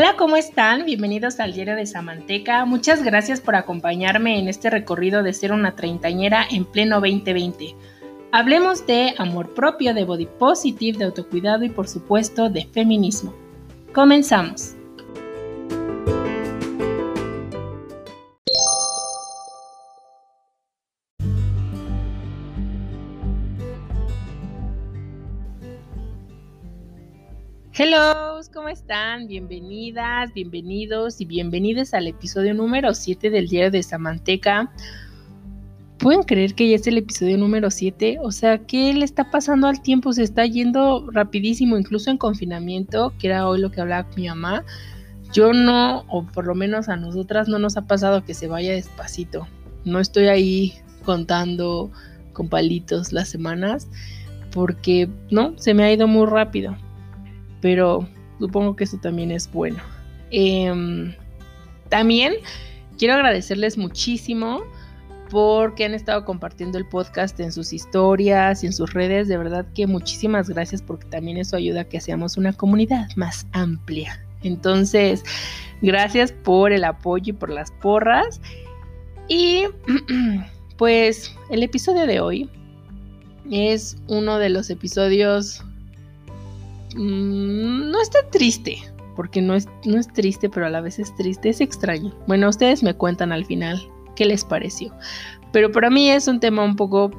Hola, ¿cómo están? Bienvenidos al Diario de Samanteca. Muchas gracias por acompañarme en este recorrido de ser una treintañera en pleno 2020. Hablemos de amor propio, de body positive, de autocuidado y por supuesto de feminismo. Comenzamos. Hello, ¿cómo están? Bienvenidas, bienvenidos y bienvenidas al episodio número 7 del Diario de Samanteca. ¿Pueden creer que ya es el episodio número 7? O sea, ¿qué le está pasando al tiempo? Se está yendo rapidísimo, incluso en confinamiento, que era hoy lo que hablaba mi mamá. Yo no, o por lo menos a nosotras no nos ha pasado que se vaya despacito. No estoy ahí contando con palitos las semanas, porque no, se me ha ido muy rápido pero supongo que eso también es bueno. Em, también quiero agradecerles muchísimo porque han estado compartiendo el podcast en sus historias y en sus redes. De verdad que muchísimas gracias porque también eso ayuda a que seamos una comunidad más amplia. Entonces, gracias por el apoyo y por las porras. Y pues el episodio de hoy es uno de los episodios Mm, no está triste, porque no es, no es triste, pero a la vez es triste, es extraño. Bueno, ustedes me cuentan al final qué les pareció. Pero para mí es un tema un poco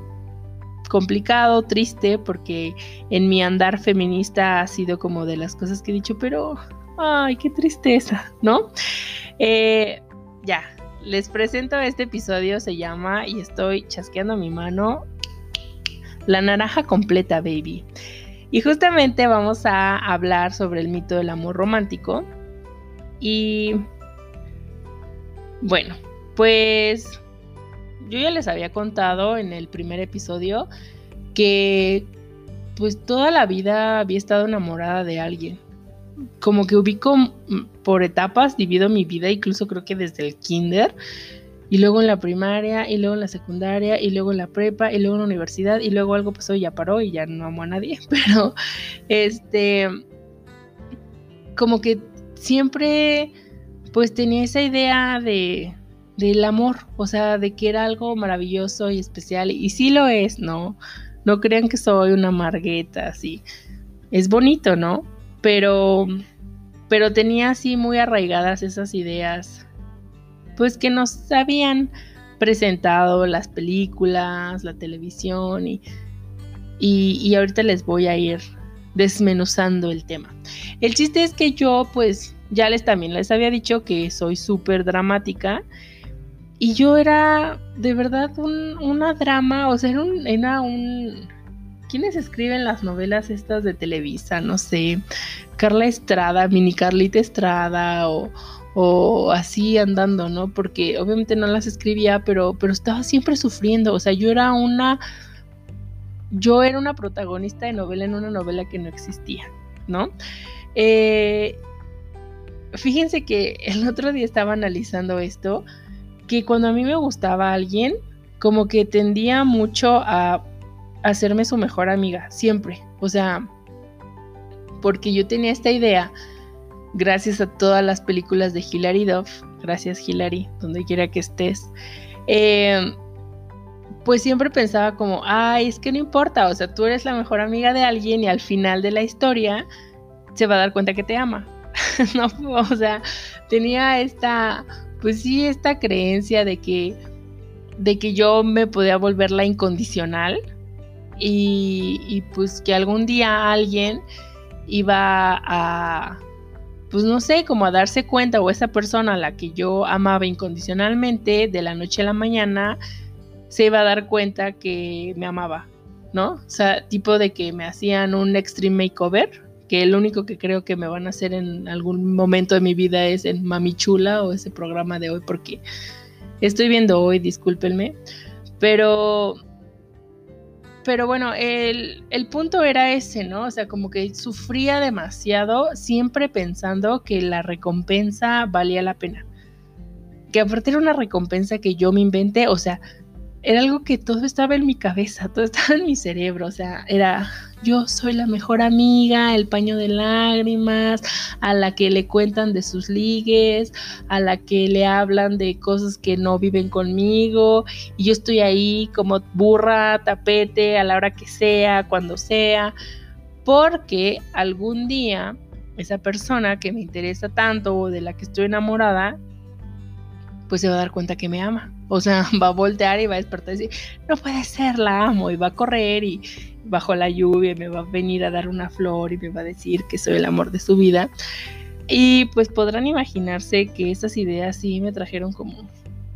complicado, triste, porque en mi andar feminista ha sido como de las cosas que he dicho, pero, ay, qué tristeza, ¿no? Eh, ya, les presento este episodio, se llama, y estoy chasqueando mi mano, La naranja completa, baby. Y justamente vamos a hablar sobre el mito del amor romántico. Y bueno, pues yo ya les había contado en el primer episodio que pues toda la vida había estado enamorada de alguien. Como que ubico por etapas, divido mi vida, incluso creo que desde el kinder y luego en la primaria, y luego en la secundaria, y luego en la prepa, y luego en la universidad, y luego algo pasó y ya paró y ya no amo a nadie, pero este, como que siempre pues tenía esa idea de del amor, o sea, de que era algo maravilloso y especial, y sí lo es, ¿no? No crean que soy una margueta, así. Es bonito, ¿no? Pero, pero tenía así muy arraigadas esas ideas pues que nos habían presentado las películas, la televisión y, y, ahorita les voy a ir desmenuzando el tema. El chiste es que yo pues ya les también les había dicho que soy súper dramática y yo era de verdad una drama, o sea, era un, era un... ¿Quiénes escriben las novelas estas de Televisa? No sé, Carla Estrada, Mini Carlita Estrada o, o así andando, ¿no? Porque obviamente no las escribía, pero, pero estaba siempre sufriendo, o sea, yo era una, yo era una protagonista de novela en una novela que no existía, ¿no? Eh, fíjense que el otro día estaba analizando esto, que cuando a mí me gustaba alguien, como que tendía mucho a hacerme su mejor amiga, siempre, o sea, porque yo tenía esta idea gracias a todas las películas de Hilary Duff, gracias Hilary, donde quiera que estés, em, pues siempre pensaba como, ay, es que no importa, o sea, tú eres la mejor amiga de alguien y al final de la historia se va a dar cuenta que te ama. o sea, tenía esta, pues sí, esta creencia de que, de que yo me podía volver la incondicional y, y pues que algún día alguien iba a pues no sé, como a darse cuenta o esa persona a la que yo amaba incondicionalmente de la noche a la mañana se iba a dar cuenta que me amaba, ¿no? O sea, tipo de que me hacían un extreme makeover, que el único que creo que me van a hacer en algún momento de mi vida es en Mami Chula o ese programa de hoy porque estoy viendo hoy, discúlpenme, pero pero bueno, el, punto era ese, ¿no? O sea, como que sufría demasiado, siempre pensando que la recompensa valía la pena. Que aparte era una recompensa que yo me inventé, o sea, era algo que todo estaba en mi cabeza, todo estaba en mi cerebro, o sea, era yo soy la mejor amiga, el paño de lágrimas, a la que le cuentan de sus ligues, a la que le hablan de cosas que no viven conmigo, y yo estoy ahí como burra, tapete, a la hora que sea, cuando sea, porque algún día esa persona que me interesa tanto o de la que estoy enamorada, pues se va a dar cuenta que me ama. O sea, va a voltear y va a despertar y decir, no puede ser, la amo. Y va a correr y bajo la lluvia me va a venir a dar una flor y me va a decir que soy el amor de su vida. Y pues podrán imaginarse que esas ideas sí me trajeron como,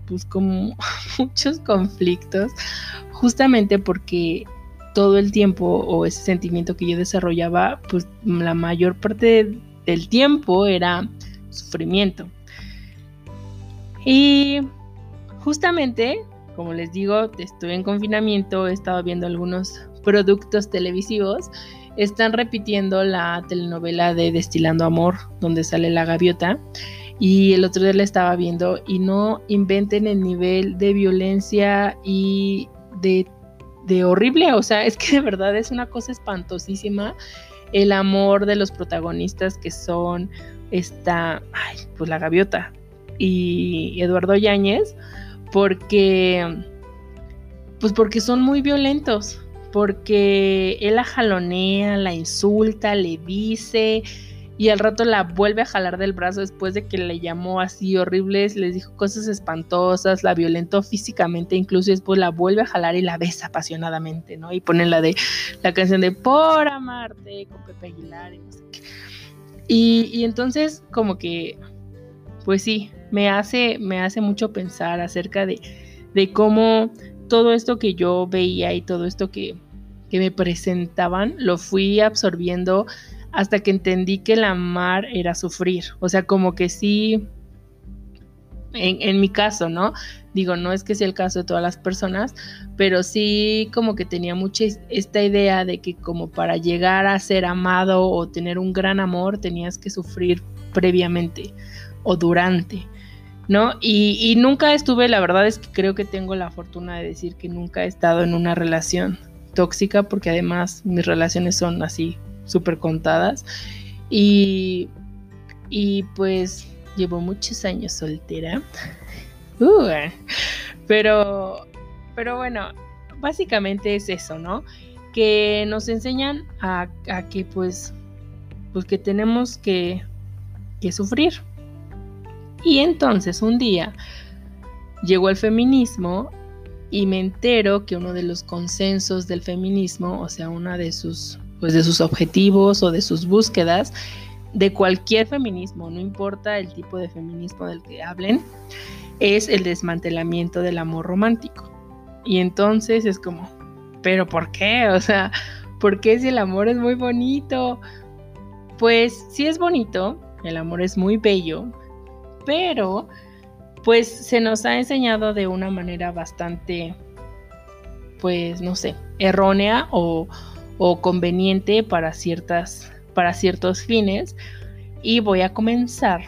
pues como muchos conflictos, justamente porque todo el tiempo o ese sentimiento que yo desarrollaba, pues la mayor parte del tiempo era sufrimiento. Y justamente, como les digo, estuve en confinamiento, he estado viendo algunos productos televisivos. Están repitiendo la telenovela de Destilando Amor, donde sale la gaviota. Y el otro día la estaba viendo y no inventen el nivel de violencia y de, de horrible. O sea, es que de verdad es una cosa espantosísima el amor de los protagonistas que son esta, ay, pues la gaviota, y Eduardo Yáñez porque pues porque son muy violentos, porque él la jalonea, la insulta, le dice y al rato la vuelve a jalar del brazo después de que le llamó así horribles, les dijo cosas espantosas, la violentó físicamente, incluso después la vuelve a jalar y la besa apasionadamente, ¿no? Y ponen la de la canción de Por amarte con Pepe Aguilar y no sé qué. Y, y entonces como que, pues sí, me hace, me hace mucho pensar acerca de, de cómo todo esto que yo veía y todo esto que, que me presentaban lo fui absorbiendo hasta que entendí que el amar era sufrir. O sea, como que sí, en, en, mi caso, ¿no? Digo, no es que sea el caso de todas las personas, pero sí como que tenía mucha esta idea de que como para llegar a ser amado o tener un gran amor tenías que sufrir previamente o durante. ¿No? Y, nunca estuve, la verdad es que creo que tengo la fortuna de decir que nunca he estado en una relación tóxica, porque además mis relaciones son así, súper contadas. Y, y pues llevo muchos años soltera. Uh, pero, pero bueno, básicamente es eso, ¿no? Que nos enseñan a, a que pues, pues que tenemos que, que sufrir, y entonces un día llegó el feminismo y me entero que uno de los consensos del feminismo, o sea, una de sus, pues de sus objetivos o de sus búsquedas, de cualquier feminismo, no importa el tipo de feminismo del que hablen, es el desmantelamiento del amor romántico. Y entonces es como, ¿pero por qué? O sea, ¿por qué si el amor es muy bonito? Pues sí es bonito, el amor es muy bello, pero pues se nos ha enseñado de una manera bastante, pues no sé, errónea o, conveniente para, ciertas, para ciertos fines. Y voy a comenzar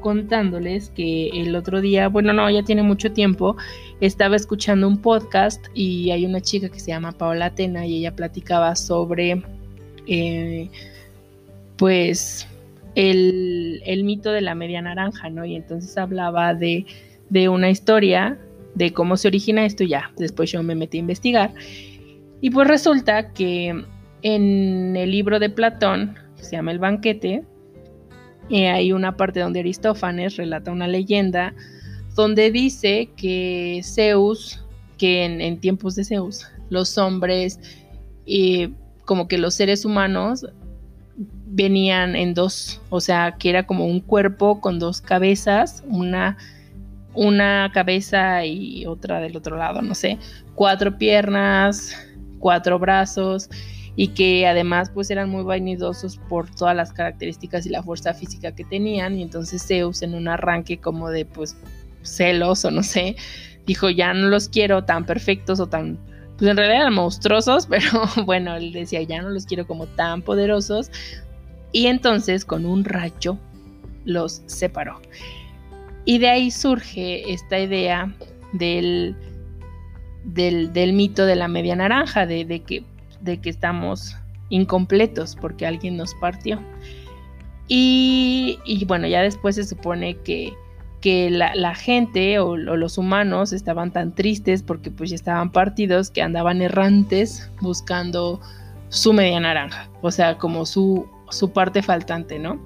contándoles que el otro día, bueno, no, ya tiene mucho tiempo, estaba escuchando un podcast y hay una chica que se llama Paola Atena y ella platicaba sobre, eh, pues, el, mito de la media naranja, ¿no? Y entonces hablaba de, de una historia de cómo se origina esto ya. Después yo me metí a investigar. Y pues resulta que en el libro de Platón, que se llama El banquete, eh, hay una parte donde Aristófanes relata una leyenda donde dice que Zeus, que en, tiempos de Zeus, los hombres, y eh, como que los seres humanos venían en dos, o sea, que era como un cuerpo con dos cabezas, una, una cabeza y otra del otro lado, no sé, cuatro piernas, cuatro brazos y que además pues eran muy vanidosos por todas las características y la fuerza física que tenían y entonces Zeus en un arranque como de pues celos o no sé, dijo ya no los quiero tan perfectos o tan pues en realidad eran monstruosos, pero bueno, él decía ya no los quiero como tan poderosos, y entonces con un rayo los separó. Y de ahí surge esta idea del, del, mito de la media naranja, de, que, de que estamos incompletos porque alguien nos partió. Y, bueno, ya después se supone que, que la, gente o, los humanos estaban tan tristes porque pues ya estaban partidos que andaban errantes buscando su media naranja, o sea, como su, su parte faltante, ¿no?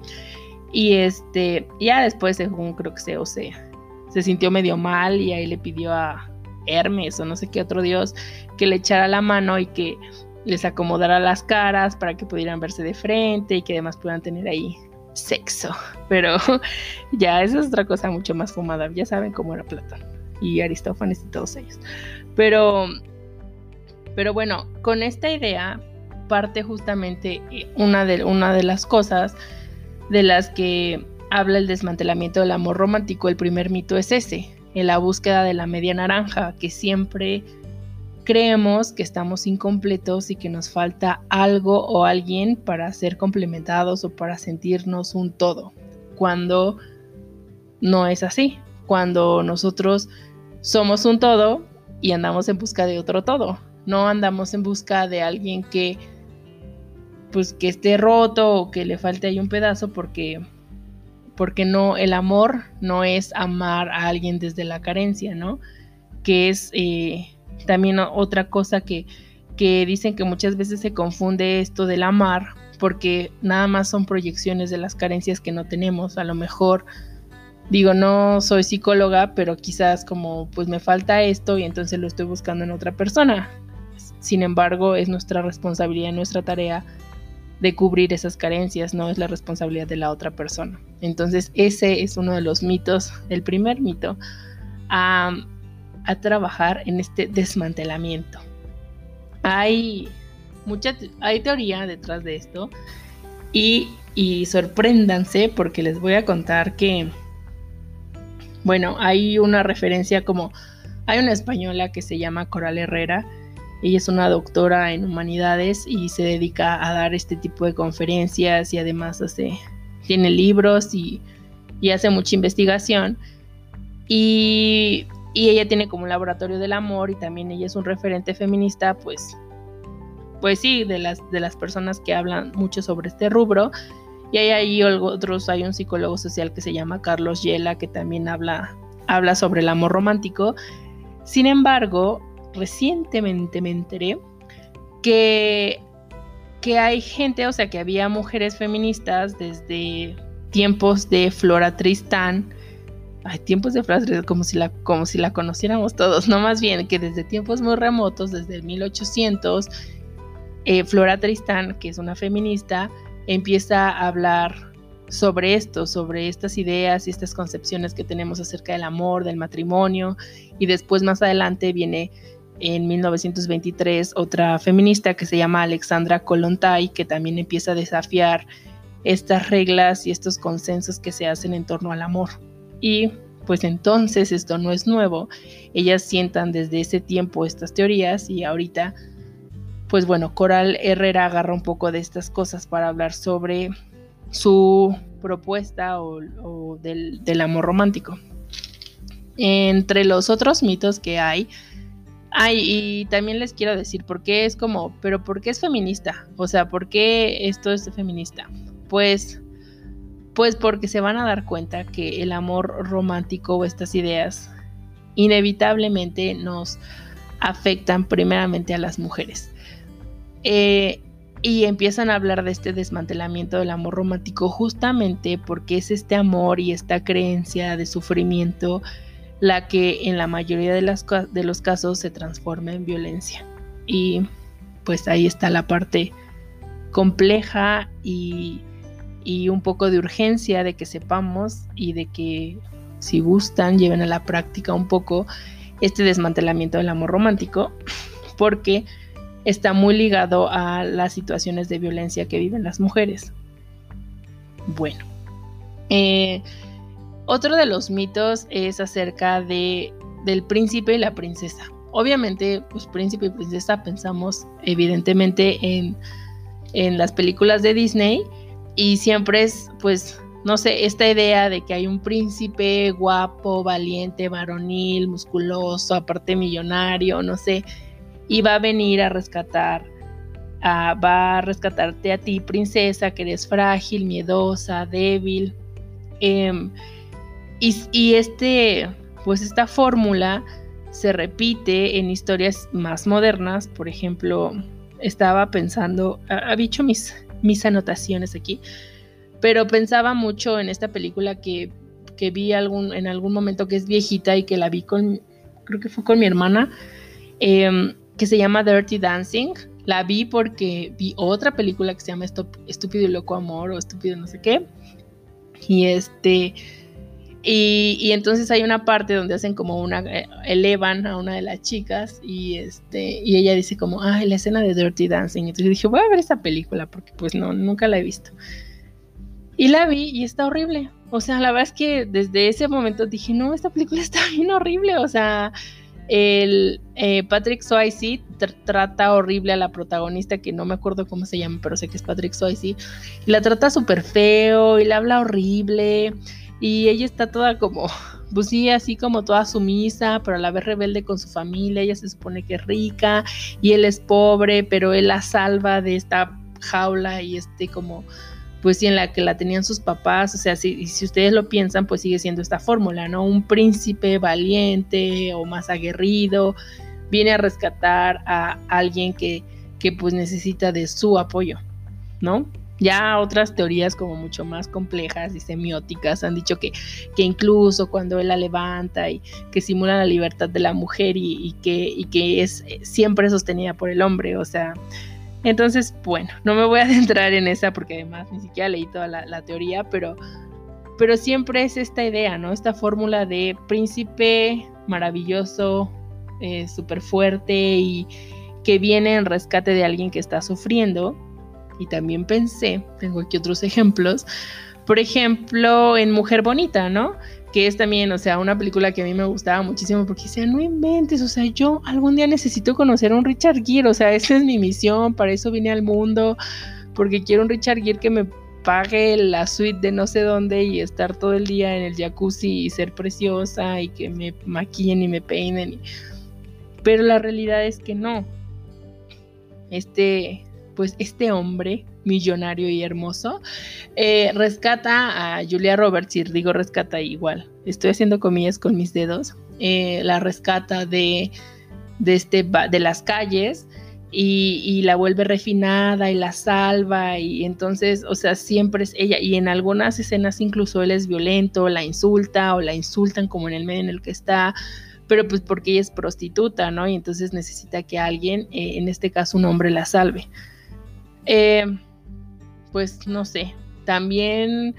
Y este, ya después, según creo que se, o sea, se sintió medio mal y ahí le pidió a Hermes o no sé qué otro dios que le echara la mano y que les acomodara las caras para que pudieran verse de frente y que además puedan tener ahí sexo. Pero ya, esa es otra cosa mucho más fumada. Ya saben cómo era Platón y Aristófanes y todos ellos. Pero, pero bueno, con esta idea parte justamente eh, una de, una de las cosas de las que habla el desmantelamiento del amor romántico. El primer mito es ese, en la búsqueda de la media naranja, que siempre creemos que estamos incompletos y que nos falta algo o alguien para ser complementados o para sentirnos un todo, cuando no es así, cuando nosotros somos un todo y andamos en busca de otro todo, no andamos en busca de alguien que pues que esté roto o que le falte ahí un pedazo porque porque no el amor no es amar a alguien desde la carencia, ¿no? Que es eh, también otra cosa que, que dicen que muchas veces se confunde esto del amar porque nada más son proyecciones de las carencias que no tenemos. A lo mejor, digo, no soy psicóloga, pero quizás como pues me falta esto y entonces lo estoy buscando en otra persona. Sin embargo, es nuestra responsabilidad, nuestra tarea de cubrir esas carencias, no es la responsabilidad de la otra persona. Entonces, ese es uno de los mitos, el primer mito a trabajar en este desmantelamiento. Hay mucha hay teoría detrás de esto y, y sorpréndanse porque les voy a contar que, bueno, hay una referencia como, hay una española que se llama Coral Herrera, ella es una doctora en humanidades y se dedica a dar este tipo de conferencias y además hace, tiene libros y, y hace mucha investigación. Y y ella tiene como un laboratorio del amor y también ella es un referente feminista, pues, pues sí, de las, de las personas que hablan mucho sobre este rubro. Y hay ahí otros, hay un psicólogo social que se llama Carlos Yela, que también habla, habla sobre el amor romántico. Sin embargo, recientemente me enteré que, que hay gente, o sea, que había mujeres feministas desde tiempos de Flora Tristán, hay tiempos de frases como si la como si la conociéramos todos, no más bien que desde tiempos muy remotos, desde el 1800, eh, Flora Tristán, que es una feminista, empieza a hablar sobre esto, sobre estas ideas y estas concepciones que tenemos acerca del amor, del matrimonio, y después más adelante viene en 1923 otra feminista que se llama Alexandra Kolontai, que también empieza a desafiar estas reglas y estos consensos que se hacen en torno al amor y pues entonces esto no es nuevo. Ellas sientan desde ese tiempo estas teorías y ahorita, pues bueno, Coral Herrera agarra un poco de estas cosas para hablar sobre su propuesta o, del, del, amor romántico. Entre los otros mitos que hay, hay, y también les quiero decir por qué es como, pero ¿por qué es feminista? O sea, ¿por qué esto es feminista? Pues pues porque se van a dar cuenta que el amor romántico o estas ideas inevitablemente nos afectan primeramente a las mujeres. Eh, y empiezan a hablar de este desmantelamiento del amor romántico justamente porque es este amor y esta creencia de sufrimiento la que en la mayoría de, los casos se transforma en violencia. Y pues ahí está la parte compleja y y un poco de urgencia de que sepamos y de que si gustan lleven a la práctica un poco este desmantelamiento del amor romántico porque está muy ligado a las situaciones de violencia que viven las mujeres. Bueno, eh, otro de los mitos es acerca de, del príncipe y la princesa. Obviamente, pues príncipe y princesa pensamos evidentemente en, en las películas de Disney y siempre es pues no sé, esta idea de que hay un príncipe guapo, valiente, varonil, musculoso, aparte millonario, no sé, y va a venir a rescatar, va a rescatarte a ti, princesa, que eres frágil, miedosa, débil. Em, y, este, pues esta fórmula se repite en historias más modernas, por ejemplo, estaba pensando, había hecho mis, mis anotaciones aquí, pero pensaba mucho en esta película que, que vi algún, en algún momento que es viejita y que la vi con, creo que fue con mi hermana, em, que se llama Dirty Dancing. La vi porque vi otra película que se llama Estúpido y Loco Amor o Estúpido no sé qué. Y este... Y, entonces hay una parte donde hacen como una, eh, elevan a una de las chicas y este, y ella dice como, ah, la escena de Dirty Dancing. Entonces dije, voy a ver esa película porque pues no, nunca la he visto. Y la vi y está horrible. O sea, la verdad es que desde ese momento dije, no, esta película está bien horrible. O sea, el eh, Patrick Swayze trata horrible a la protagonista, que no me acuerdo cómo se llama, pero sé que es Patrick Swayze. Y la trata súper feo y le habla horrible. Y ella está toda como, pues sí, así como toda sumisa, pero a la vez rebelde con su familia. Ella se supone que es rica y él es pobre, pero él la salva de esta jaula y este como pues sí, en la que la tenían sus papás, o sea, si, si ustedes lo piensan, pues sigue siendo esta fórmula, ¿no? Un príncipe valiente o más aguerrido viene a rescatar a alguien que, que pues necesita de su apoyo, ¿no? Ya otras teorías como mucho más complejas y semióticas han dicho que, que incluso cuando él la levanta y que simula la libertad de la mujer y, que, y que es siempre sostenida por el hombre, o sea, entonces, bueno, no me voy a adentrar en esa porque además ni siquiera leí toda la, teoría, pero, pero siempre es esta idea, ¿no? Esta fórmula de príncipe maravilloso, eh, súper fuerte y que viene en rescate de alguien que está sufriendo. Y también pensé, tengo aquí otros ejemplos, por ejemplo, en Mujer Bonita, ¿no? que es también, o sea, una película que a mí me gustaba muchísimo porque decía, no inventes, o sea, yo algún día necesito conocer a un Richard Gere, o sea, esa es mi misión, para eso vine al mundo, porque quiero un Richard Gere que me pague la suite de no sé dónde y estar todo el día en el jacuzzi y ser preciosa y que me maquillen y me peinen. Pero la realidad es que no. Este, pues este hombre millonario y hermoso, eh, rescata a Julia Roberts, y digo rescata igual, estoy haciendo comillas con mis dedos, eh, la rescata de, de, este, de las calles y, la vuelve refinada y la salva y entonces, o sea, siempre es ella y en algunas escenas incluso él es violento, la insulta o la insultan como en el medio en el que está, pero pues porque ella es prostituta, ¿no? Y entonces necesita que alguien, eh, en este caso un hombre, la salve. Eh, pues no sé, también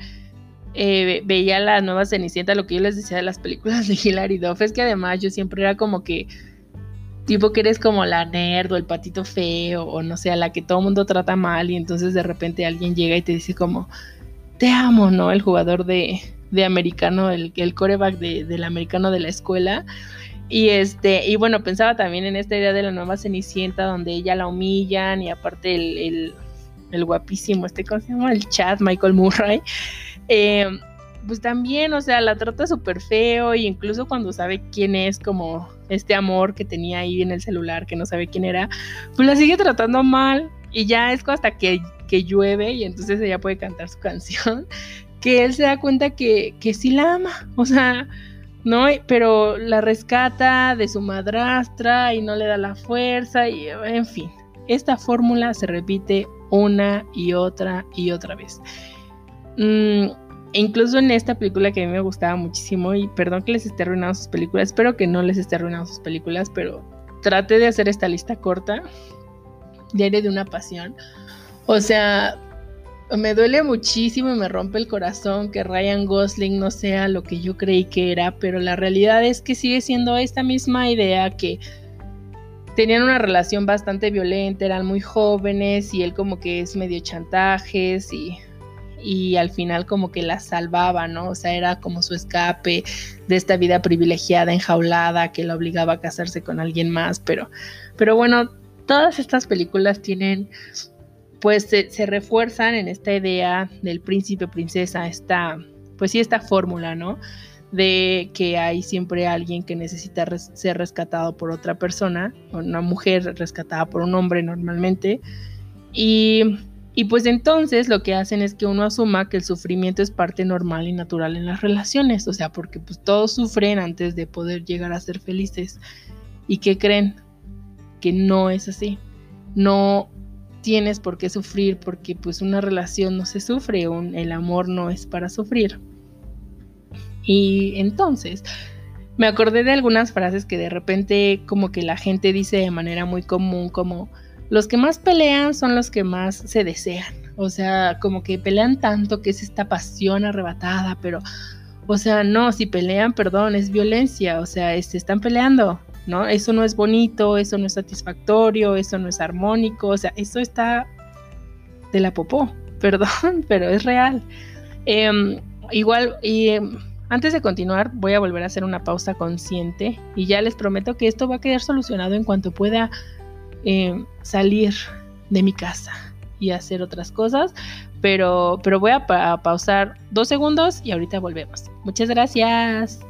eh, veía la nueva Cenicienta, lo que yo les decía de las películas de Hilary Duff, es que además yo siempre era como que, tipo que eres como la nerd o el patito feo, o no sé, a la que todo el mundo trata mal y entonces de repente alguien llega y te dice como, te amo, ¿no? El jugador de, de americano, el, el coreback de, del americano de la escuela. Y este, y bueno, pensaba también en esta idea de la nueva Cenicienta, donde ella la humillan, y aparte el el guapísimo, este, ¿cómo se llama? El chat, Michael Murray. Eh, pues también, o sea, la trata súper feo y incluso cuando sabe quién es, como este amor que tenía ahí en el celular, que no sabe quién era, pues la sigue tratando mal y ya es hasta que, que llueve y entonces ella puede cantar su canción, que él se da cuenta que, que sí la ama, o sea, ¿no? Pero la rescata de su madrastra y no le da la fuerza y en fin, esta fórmula se repite una y otra y otra vez. Mm, incluso en esta película que a mí me gustaba muchísimo, y perdón que les esté arruinando sus películas, espero que no les esté arruinando sus películas, pero traté de hacer esta lista corta, Diario de una Pasión. O sea, me duele muchísimo y me rompe el corazón que Ryan Gosling no sea lo que yo creí que era, pero la realidad es que sigue siendo esta misma idea que tenían una relación bastante violenta, eran muy jóvenes y él como que es medio chantajes y, y al final como que la salvaba, ¿no? O sea, era como su escape de esta vida privilegiada, enjaulada, que la obligaba a casarse con alguien más, pero, pero bueno, todas estas películas tienen pues se, refuerzan en esta idea del príncipe princesa, esta, pues sí, esta fórmula, ¿no? De que hay siempre alguien que necesita ser rescatado por otra persona, una mujer rescatada por un hombre normalmente, y, y pues entonces lo que hacen es que uno asuma que el sufrimiento es parte normal y natural en las relaciones, o sea, porque pues todos sufren antes de poder llegar a ser felices. ¿Y qué creen? Que no es así. No tienes por qué sufrir porque pues una relación no se sufre, el amor no es para sufrir. Y entonces me acordé de algunas frases que de repente como que la gente dice de manera muy común como los que más pelean son los que más se desean. O sea, como que pelean tanto que es esta pasión arrebatada, pero, o sea, no, si pelean, perdón, es violencia, o sea, se están peleando, ¿no? Eso no es bonito, eso no es satisfactorio, eso no es armónico, o sea, eso está de la popó, perdón, pero es real. Em, igual, y em, antes de continuar, voy a volver a hacer una pausa consciente y ya les prometo que esto va a quedar solucionado en cuanto pueda em, salir de mi casa y hacer otras cosas, pero, pero voy a pausar dos segundos y ahorita volvemos. Muchas gracias.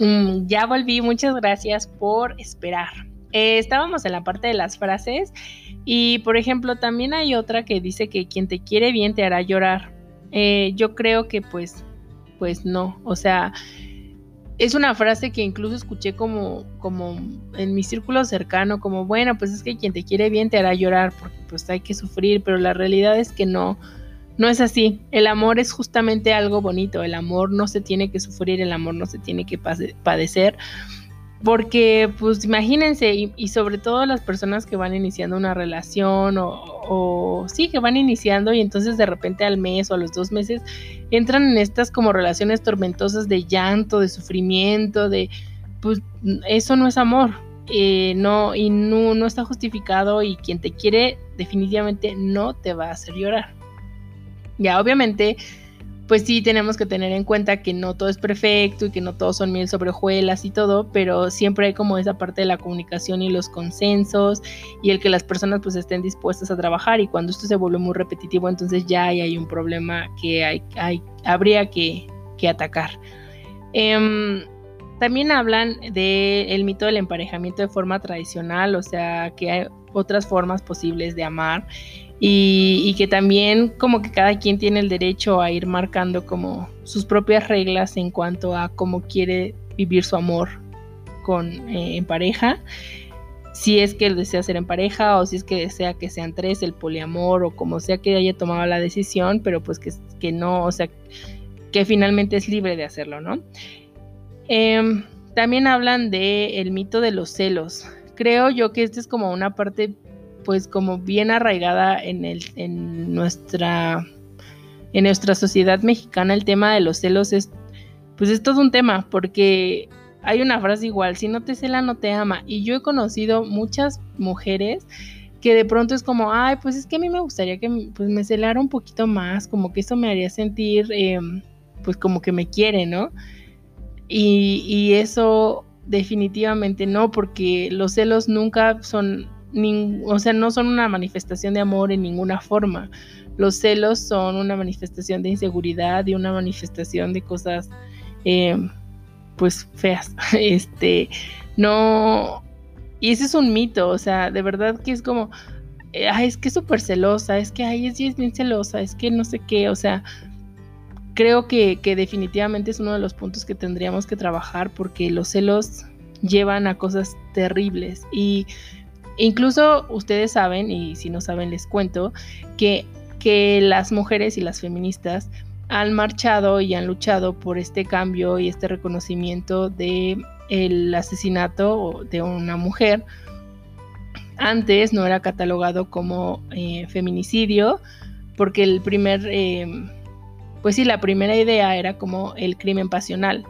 Mm, ya volví, muchas gracias por esperar. Eh, estábamos en la parte de las frases y, por ejemplo, también hay otra que dice que quien te quiere bien te hará llorar. Eh, yo creo que pues, pues no, o sea, es una frase que incluso escuché como, como en mi círculo cercano, como, bueno, pues es que quien te quiere bien te hará llorar porque pues hay que sufrir, pero la realidad es que no no es así. El amor es justamente algo bonito. El amor no se tiene que sufrir, el amor no se tiene que padecer. Porque, pues imagínense, y, sobre todo las personas que van iniciando una relación o, sí, que van iniciando y entonces de repente al mes o a los dos meses entran en estas como relaciones tormentosas de llanto, de sufrimiento, de, pues eso no es amor. Eh, no, y no, no está justificado y quien te quiere definitivamente no te va a hacer llorar. Ya, obviamente, pues sí tenemos que tener en cuenta que no todo es perfecto y que no todos son miel sobre hojuelas y todo, pero siempre hay como esa parte de la comunicación y los consensos y el que las personas pues estén dispuestas a trabajar y cuando esto se vuelve muy repetitivo entonces ya hay, un problema que hay, hay habría que, atacar. Em, también hablan del mito del emparejamiento de forma tradicional, o sea que hay otras formas posibles de amar y, que también como que cada quien tiene el derecho a ir marcando como sus propias reglas en cuanto a cómo quiere vivir su amor con eh, en pareja si es que él desea ser en pareja o si es que desea que sean tres, el poliamor o como sea que haya tomado la decisión, pero pues que, que no, o sea, que finalmente es libre de hacerlo, ¿no? Em, también hablan de el mito de los celos. Creo yo que esta es como una parte pues como bien arraigada en, el, en, nuestra, en nuestra sociedad mexicana el tema de los celos es, pues es todo un tema, porque hay una frase igual, si no te cela no te ama. Y yo he conocido muchas mujeres que de pronto es como, ay, pues es que a mí me gustaría que pues, me celara un poquito más, como que eso me haría sentir, em, pues como que me quiere, ¿no? Y, y eso definitivamente no, porque los celos nunca son o sea, no son una manifestación de amor en ninguna forma. Los celos son una manifestación de inseguridad y una manifestación de cosas, eh, pues, feas. Este, no. Y ese es un mito, o sea, de verdad que es como, eh, ay, es que es súper celosa, es que, ay, es, es bien celosa, es que no sé qué, o sea, creo que, que definitivamente es uno de los puntos que tendríamos que trabajar porque los celos llevan a cosas terribles y Incluso ustedes saben, y si no saben les cuento, que, que las mujeres y las feministas han marchado y han luchado por este cambio y este reconocimiento de el asesinato de una mujer. Antes no era catalogado como eh, feminicidio porque el primer, eh, pues sí, la primera idea era como el crimen pasional.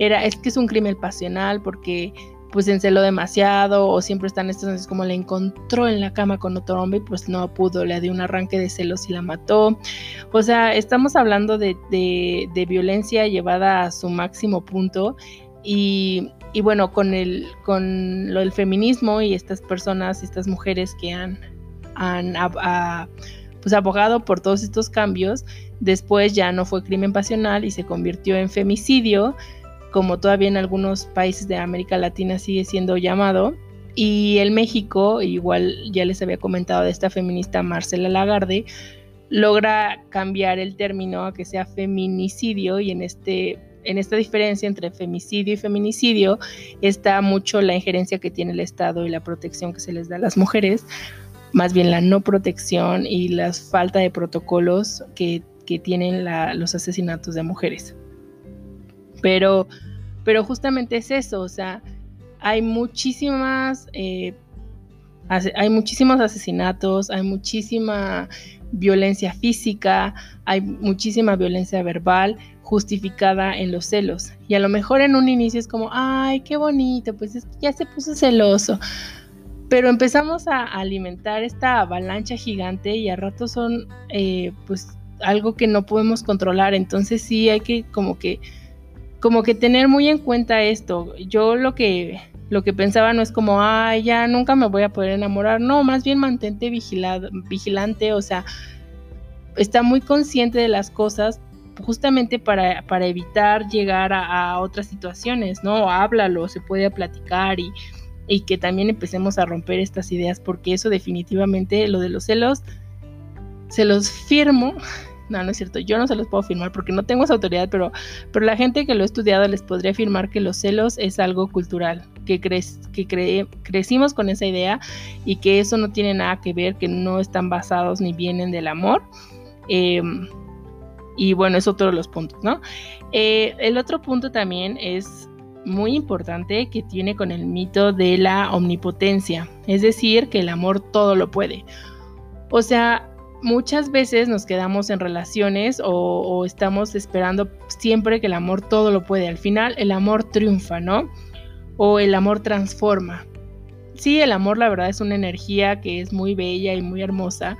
Era, es que es un crimen pasional porque pues se enceló demasiado o siempre están estos como le encontró en la cama con otro hombre y pues no pudo, le dio un arranque de celos y la mató. O sea, estamos hablando de, de, violencia llevada a su máximo punto y, y, bueno, con, el, con lo del feminismo y estas personas, estas mujeres que han, han pues abogado por todos estos cambios, después ya no fue crimen pasional y se convirtió en femicidio como todavía en algunos países de América Latina sigue siendo llamado. Y el México, igual ya les había comentado de esta feminista Marcela Lagarde, logra cambiar el término a que sea feminicidio y en este en esta diferencia entre femicidio y feminicidio está mucho la injerencia que tiene el Estado y la protección que se les da a las mujeres, más bien la no protección y la falta de protocolos que, tienen los asesinatos de mujeres. Pero, pero justamente es eso, o sea, hay muchísimas, eh, hay muchísimos asesinatos, hay muchísima violencia física, hay muchísima violencia verbal justificada en los celos. Y a lo mejor en un inicio es como, ay, qué bonito, pues es que ya se puso celoso. Pero empezamos a alimentar esta avalancha gigante y a ratos son, eh, pues, algo que no podemos controlar. Entonces sí hay que como que como que tener muy en cuenta esto. Yo lo que lo que pensaba no es como, ay, ya nunca me voy a poder enamorar. No, más bien mantente vigilado, vigilante, o sea, está muy consciente de las cosas justamente para, para evitar llegar a, otras situaciones, ¿no? Háblalo, se puede platicar y, y que también empecemos a romper estas ideas, porque eso definitivamente, lo de los celos, se los firmo no, no es cierto, yo no se los puedo firmar porque no tengo esa autoridad, pero, pero la gente que lo ha estudiado les podría afirmar que los celos es algo cultural, que, que crecimos con esa idea y que eso no tiene nada que ver, que no están basados ni vienen del amor. Em, y bueno, es otro de los puntos, ¿no? Eh, el otro punto también es muy importante que tiene con el mito de la omnipotencia, es decir, que el amor todo lo puede. O sea, muchas veces nos quedamos en relaciones o, estamos esperando siempre que el amor todo lo puede. Al final el amor triunfa, ¿no? O el amor transforma. Sí, el amor la verdad es una energía que es muy bella y muy hermosa,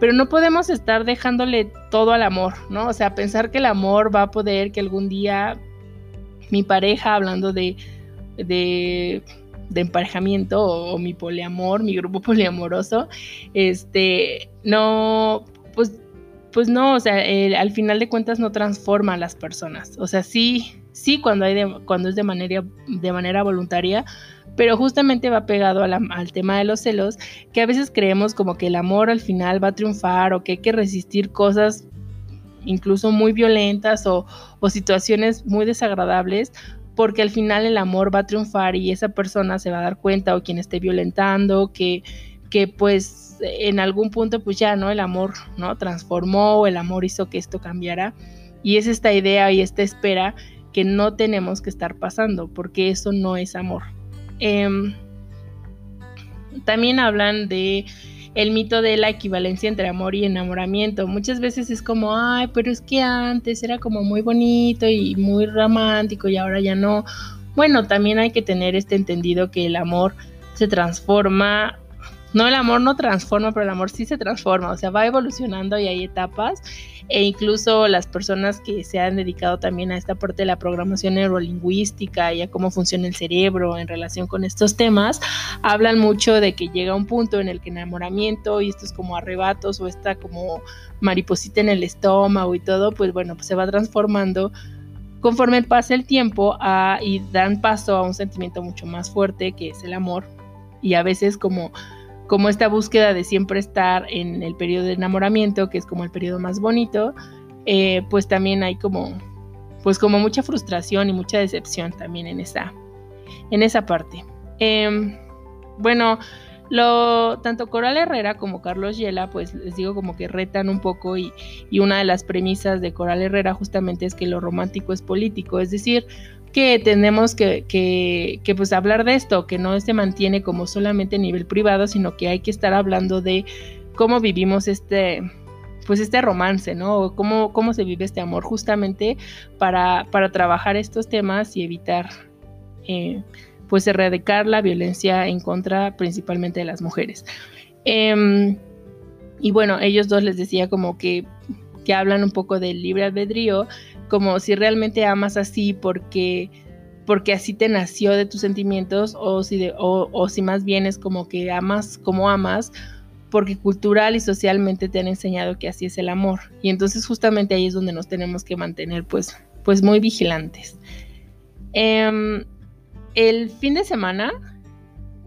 pero no podemos estar dejándole todo al amor, ¿no? O sea, pensar que el amor va a poder que algún día mi pareja, hablando de, de emparejamiento o, mi poliamor, mi grupo poliamoroso, este, no, pues, pues no, o sea, al final de cuentas no transforma a las personas. O sea, sí, sí cuando, hay cuando es de manera, de manera voluntaria, pero justamente va pegado al tema de los celos, que a veces creemos como que el amor al final va a triunfar o que hay que resistir cosas incluso muy violentas o, o situaciones muy desagradables porque al final el amor va a triunfar y esa persona se va a dar cuenta o quien esté violentando que, que pues en algún punto pues ya, ¿no? El amor, ¿no? Transformó, el amor hizo que esto cambiara y es esta idea y esta espera que no tenemos que estar pasando porque eso no es amor. Em, también hablan de el mito de la equivalencia entre amor y enamoramiento. Muchas veces es como, ay, pero es que antes era como muy bonito y muy romántico y ahora ya no. Bueno, también hay que tener este entendido que el amor se transforma no, el amor no transforma, pero el amor sí se transforma, o sea, va evolucionando y hay etapas. E incluso las personas que se han dedicado también a esta parte de la programación neurolingüística y a cómo funciona el cerebro en relación con estos temas, hablan mucho de que llega un punto en el que enamoramiento y estos como arrebatos o esta como mariposita en el estómago y todo, pues bueno, pues se va transformando conforme pasa el tiempo y dan paso a un sentimiento mucho más fuerte que es el amor y a veces como como esta búsqueda de siempre estar en el periodo de enamoramiento, que es como el periodo más bonito, eh, pues también hay como, pues como mucha frustración y mucha decepción también en esa, en esa parte. Em, bueno, lo, tanto Coral Herrera como Carlos Yela, pues les digo como que retan un poco y, y una de las premisas de Coral Herrera justamente es que lo romántico es político, es decir, que tenemos que, que, pues hablar de esto, que no se mantiene como solamente a nivel privado, sino que hay que estar hablando de cómo vivimos este, pues este romance, ¿no? cómo, cómo se vive este amor, justamente para, para trabajar estos temas y evitar, eh, pues erradicar la violencia en contra principalmente de las mujeres. Em, y bueno, ellos dos les decía como que, que hablan un poco del libre albedrío, como si realmente amas así porque porque así te nació de tus sentimientos o si, de, o, si más bien es como que amas como amas porque cultural y socialmente te han enseñado que así es el amor y entonces justamente ahí es donde nos tenemos que mantener pues, pues muy vigilantes. Em, el fin de semana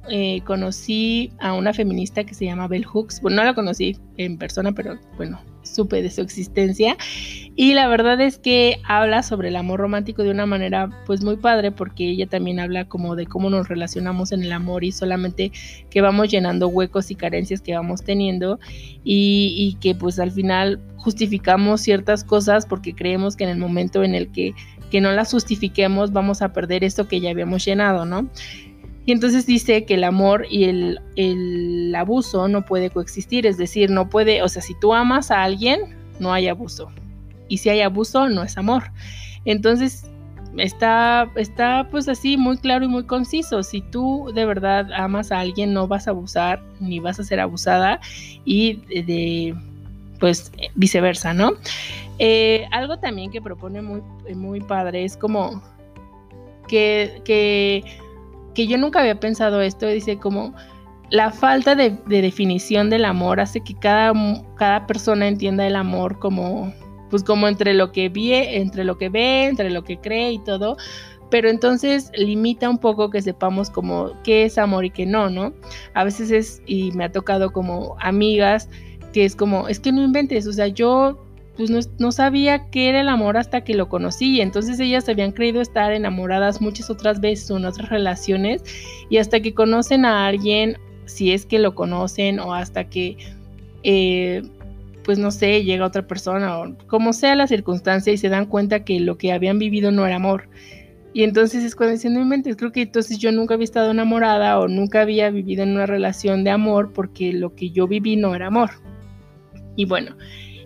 eh, conocí a una feminista que se llama Bell Hooks. Bueno, no la conocí en persona, pero bueno, supe de su existencia. Y la verdad es que habla sobre el amor romántico de una manera pues muy padre porque ella también habla como de cómo nos relacionamos en el amor y solamente que vamos llenando huecos y carencias que vamos teniendo y, y que pues al final justificamos ciertas cosas porque creemos que en el momento en el que, que no las justifiquemos vamos a perder esto que ya habíamos llenado, ¿no? Y entonces dice que el amor y el, abuso no puede coexistir, es decir, no puede, o sea, si tú amas a alguien, no hay abuso. Y si hay abuso, no es amor. Entonces, está, está pues así muy claro y muy conciso. Si tú de verdad amas a alguien, no vas a abusar ni vas a ser abusada y de, pues viceversa, ¿no? Eh, algo también que propone muy, muy padre es como que, que que yo nunca había pensado esto, dice como la falta de, definición del amor hace que cada, cada, persona entienda el amor como, pues como entre lo que ve, entre lo que ve, entre lo que cree y todo, pero entonces limita un poco que sepamos como qué es amor y qué no, ¿no? A veces es, y me ha tocado como amigas, que es como, es que no inventes, o sea, yo pues no, sabía qué era el amor hasta que lo conocí. Entonces ellas habían creído estar enamoradas muchas otras veces en otras relaciones y hasta que conocen a alguien, si es que lo conocen o hasta que, eh, pues no sé, llega otra persona o como sea la circunstancia y se dan cuenta que lo que habían vivido no era amor. Y entonces es cuando dicen, no inventes, creo que entonces yo nunca había estado enamorada o nunca había vivido en una relación de amor porque lo que yo viví no era amor. Y bueno,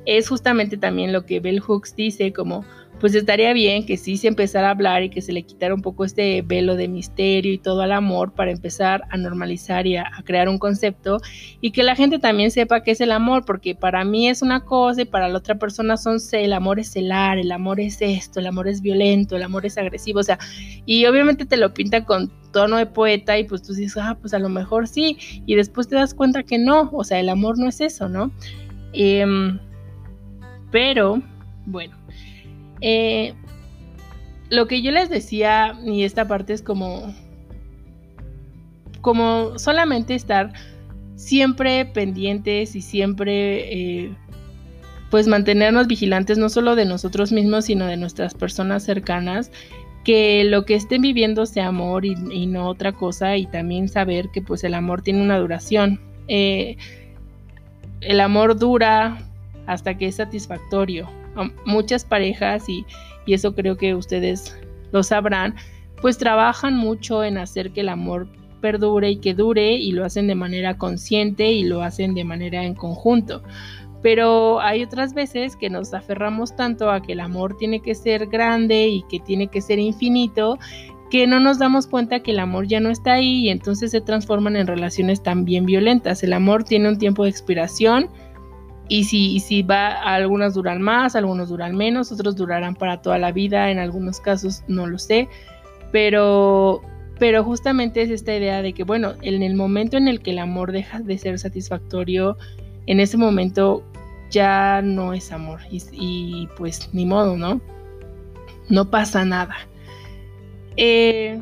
es justamente también lo que Bell Hooks dice, como pues estaría bien que sí se empezara a hablar y que se le quitara un poco este velo de misterio y todo al amor para empezar a normalizar y a, crear un concepto y que la gente también sepa qué es el amor, porque para mí es una cosa y para la otra persona son el amor es celar, el amor es esto, el amor es violento, el amor es agresivo, o sea, y obviamente te lo pinta con tono de poeta y pues tú dices, ah, pues a lo mejor sí, y después te das cuenta que no, o sea, el amor no es eso, ¿no? Em, pero, bueno, eh, lo que yo les decía, y esta parte es como, como solamente estar siempre pendientes y siempre, eh, pues mantenernos vigilantes no solo de nosotros mismos, sino de nuestras personas cercanas, que lo que estén viviendo sea amor y, no otra cosa, y también saber que pues el amor tiene una duración. Eh, el amor dura hasta que es satisfactorio. Muchas parejas, y, eso creo que ustedes lo sabrán, pues trabajan mucho en hacer que el amor perdure y que dure y lo hacen de manera consciente y lo hacen de manera en conjunto. Pero hay otras veces que nos aferramos tanto a que el amor tiene que ser grande y que tiene que ser infinito que no nos damos cuenta que el amor ya no está ahí y entonces se transforman en relaciones también violentas. El amor tiene un tiempo de expiración y si, si va, algunas duran más, algunos duran menos, otros durarán para toda la vida, en algunos casos no lo sé, pero, pero justamente es esta idea de que, bueno, en el momento en el que el amor deja de ser satisfactorio, en ese momento ya no es amor y, y pues ni modo, ¿no? No pasa nada. Eh,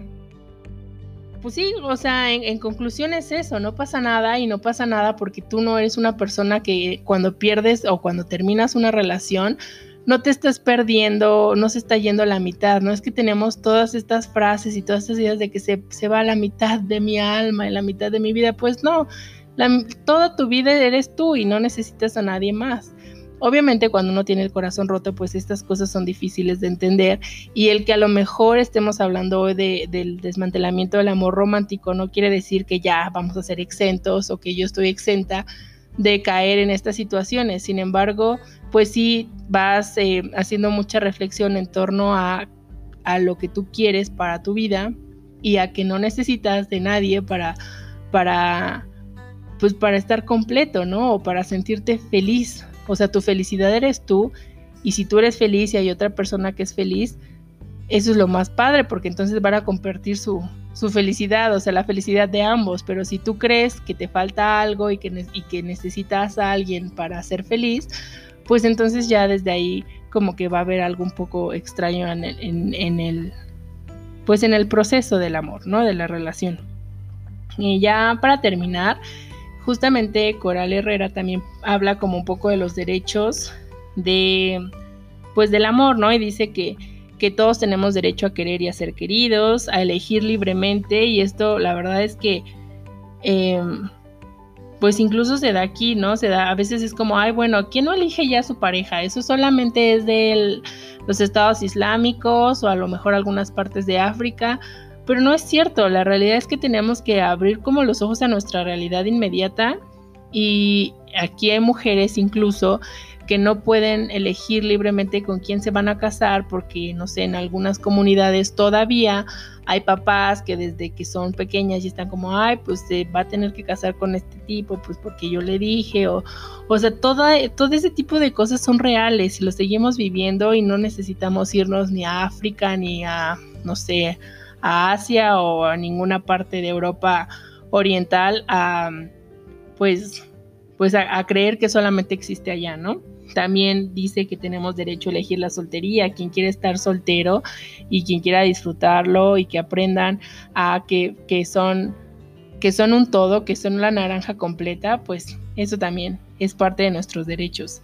pues sí, o sea, en, conclusión es eso, no pasa nada y no pasa nada porque tú no eres una persona que cuando pierdes o cuando terminas una relación, no te estás perdiendo, no se está yendo a la mitad, no es que tenemos todas estas frases y todas estas ideas de que se, se va a la mitad de mi alma y la mitad de mi vida, pues no, toda tu vida eres tú y no necesitas a nadie más. Obviamente cuando uno tiene el corazón roto, pues estas cosas son difíciles de entender y el que a lo mejor estemos hablando hoy del desmantelamiento del amor romántico no quiere decir que ya vamos a ser exentos o que yo estoy exenta de caer en estas situaciones. Sin embargo, pues sí vas eh, haciendo mucha reflexión en torno a, a lo que tú quieres para tu vida y a que no necesitas de nadie para, para, pues para estar completo, ¿no? O para sentirte feliz. O sea, tu felicidad eres tú y si tú eres feliz y hay otra persona que es feliz, eso es lo más padre porque entonces van a compartir su, su felicidad, o sea, la felicidad de ambos, pero si tú crees que te falta algo y que, y que necesitas a alguien para ser feliz, pues entonces ya desde ahí como que va a haber algo un poco extraño en el, en, el pues en el proceso del amor, ¿no? De la relación. Y ya para terminar, justamente Coral Herrera también habla como un poco de los derechos de pues del amor, ¿no? Y dice que que todos tenemos derecho a querer y a ser queridos, a elegir libremente y esto la verdad es que em, pues incluso se da aquí, ¿no? Se da, a veces es como, ay, bueno, ¿quién no elige ya a su pareja? Eso solamente es de los estados islámicos o a lo mejor algunas partes de África, pero no es cierto, la realidad es que tenemos que abrir como los ojos a nuestra realidad inmediata y aquí hay mujeres incluso que no pueden elegir libremente con quién se van a casar porque, no sé, en algunas comunidades todavía hay papás que desde que son pequeñas ya están como, ay, pues se va a tener que casar con este tipo, pues porque yo le dije, o, o sea, toda, todo ese tipo de cosas son reales y lo seguimos viviendo y no necesitamos irnos ni a África ni a, no sé, a Asia o a ninguna parte de Europa oriental a, pues, pues a creer que solamente existe allá, ¿no? También dice que tenemos derecho a elegir la soltería, quien quiere estar soltero y quien quiera disfrutarlo y que aprendan a que, son que son un todo, que son la naranja completa, pues eso también es parte de nuestros derechos.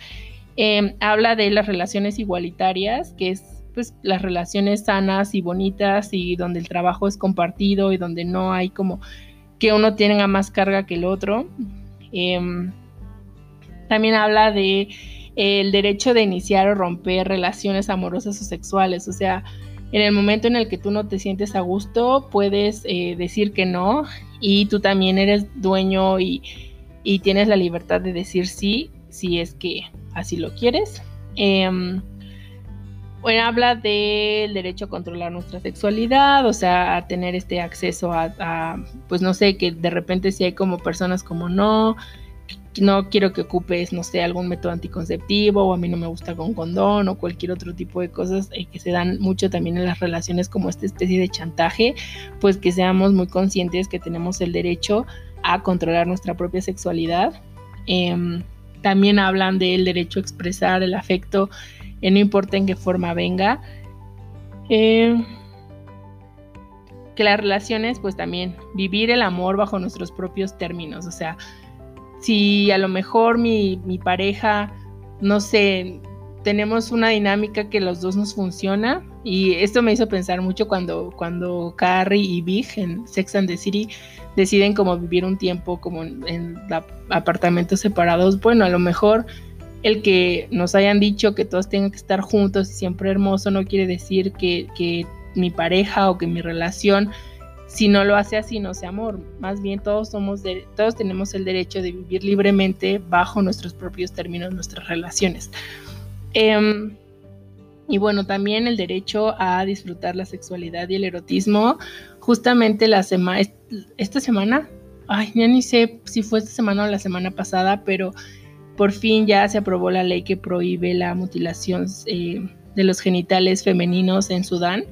Em, habla de las relaciones igualitarias, que es pues las relaciones sanas y bonitas y donde el trabajo es compartido y donde no hay como que uno tenga más carga que el otro. Em, también habla de el derecho de iniciar o romper relaciones amorosas o sexuales. O sea, en el momento en el que tú no te sientes a gusto, puedes eh, decir que no y tú también eres dueño y, tienes la libertad de decir sí si es que así lo quieres. Em, bueno, habla del derecho a controlar nuestra sexualidad, o sea, a tener este acceso a, pues no sé, que de repente si hay como personas como no, no quiero que ocupes, no sé, algún método anticonceptivo o a mí no me gusta con condón o cualquier otro tipo de cosas eh, que se dan mucho también en las relaciones como esta especie de chantaje, pues que seamos muy conscientes que tenemos el derecho a controlar nuestra propia sexualidad. Em, también hablan del derecho a expresar el afecto, eh, no importa en qué forma venga. Em, que las relaciones, pues también vivir el amor bajo nuestros propios términos, o sea, si a lo mejor mi, pareja, no sé, tenemos una dinámica que los dos nos funciona y esto me hizo pensar mucho cuando, cuando Carrie y Big en Sex and the City deciden como vivir un tiempo como en, apartamentos separados. Bueno, a lo mejor el que nos hayan dicho que todos tengan que estar juntos y siempre hermoso no quiere decir que, que mi pareja o que mi relación si no lo hace así, no sea amor. Más bien todos somos de, todos tenemos el derecho de vivir libremente bajo nuestros propios términos, nuestras relaciones. Em, y bueno, también el derecho a disfrutar la sexualidad y el erotismo. Justamente la semana, esta semana, ay, ya ni sé si fue esta semana o la semana pasada, pero por fin ya se aprobó la ley que prohíbe la mutilación eh, de los genitales femeninos en Sudán.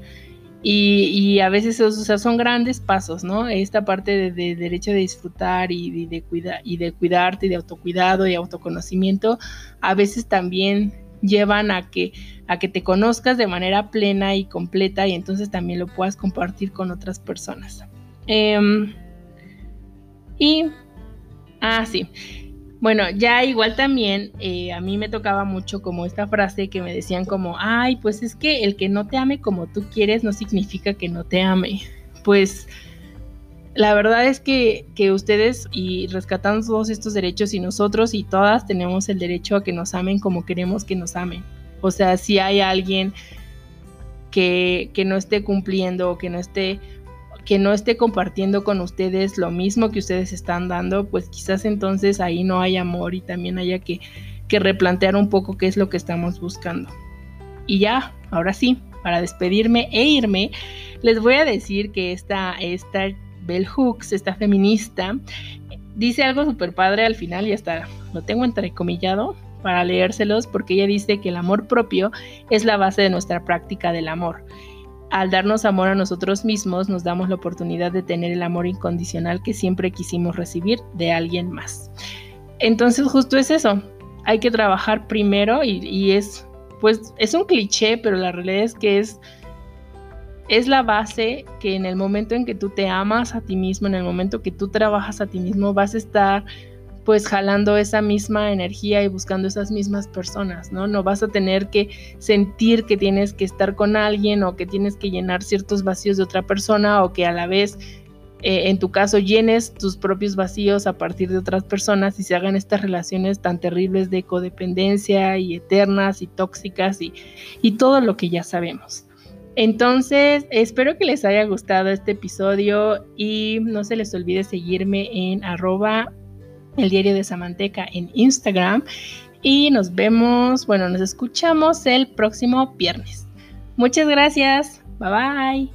Y, a veces o sea, son grandes pasos, ¿no? Esta parte de, derecho de disfrutar y de, cuida, y de cuidarte y de autocuidado y autoconocimiento, a veces también llevan a que, a que te conozcas de manera plena y completa y entonces también lo puedas compartir con otras personas. Em, y, ah, sí, bueno, ya igual también eh, a mí me tocaba mucho como esta frase que me decían como, ay, pues es que el que no te ame como tú quieres no significa que no te ame. Pues la verdad es que, que ustedes y rescatan todos estos derechos y nosotros y todas tenemos el derecho a que nos amen como queremos que nos amen. O sea, si hay alguien que, que no esté cumpliendo o que no esté que no esté compartiendo con ustedes lo mismo que ustedes están dando, pues quizás entonces ahí no hay amor y también haya que, replantear un poco qué es lo que estamos buscando. Y ya, ahora sí, para despedirme e irme, les voy a decir que esta, esta Bell Hooks, esta feminista, dice algo súper padre al final y hasta lo tengo entrecomillado para leérselos porque ella dice que el amor propio es la base de nuestra práctica del amor. Al darnos amor a nosotros mismos nos damos la oportunidad de tener el amor incondicional que siempre quisimos recibir de alguien más. Entonces justo es eso, hay que trabajar primero y, es, pues es un cliché, pero la realidad es que es, es la base que en el momento en que tú te amas a ti mismo, en el momento que tú trabajas a ti mismo, vas a estar pues jalando esa misma energía y buscando esas mismas personas, ¿no? No vas a tener que sentir que tienes que estar con alguien o que tienes que llenar ciertos vacíos de otra persona o que a la vez eh, en tu caso llenes tus propios vacíos a partir de otras personas y se hagan estas relaciones tan terribles de codependencia y eternas y tóxicas y, y todo lo que ya sabemos. Entonces, espero que les haya gustado este episodio y no se les olvide seguirme en arroba el diario de Samanteca en Instagram y nos vemos, bueno, nos escuchamos el próximo viernes. Muchas gracias, bye bye.